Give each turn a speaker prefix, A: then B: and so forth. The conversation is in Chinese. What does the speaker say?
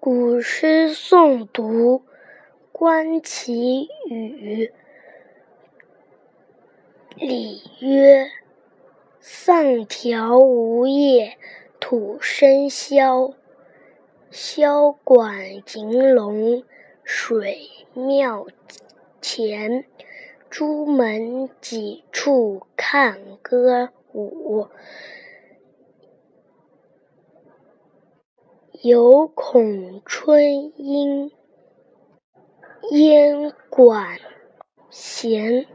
A: 古诗诵读，观其语。礼曰：“丧条无叶，土生萧。萧管银龙，水庙前。朱门几处看歌舞。”犹恐春阴，烟管弦。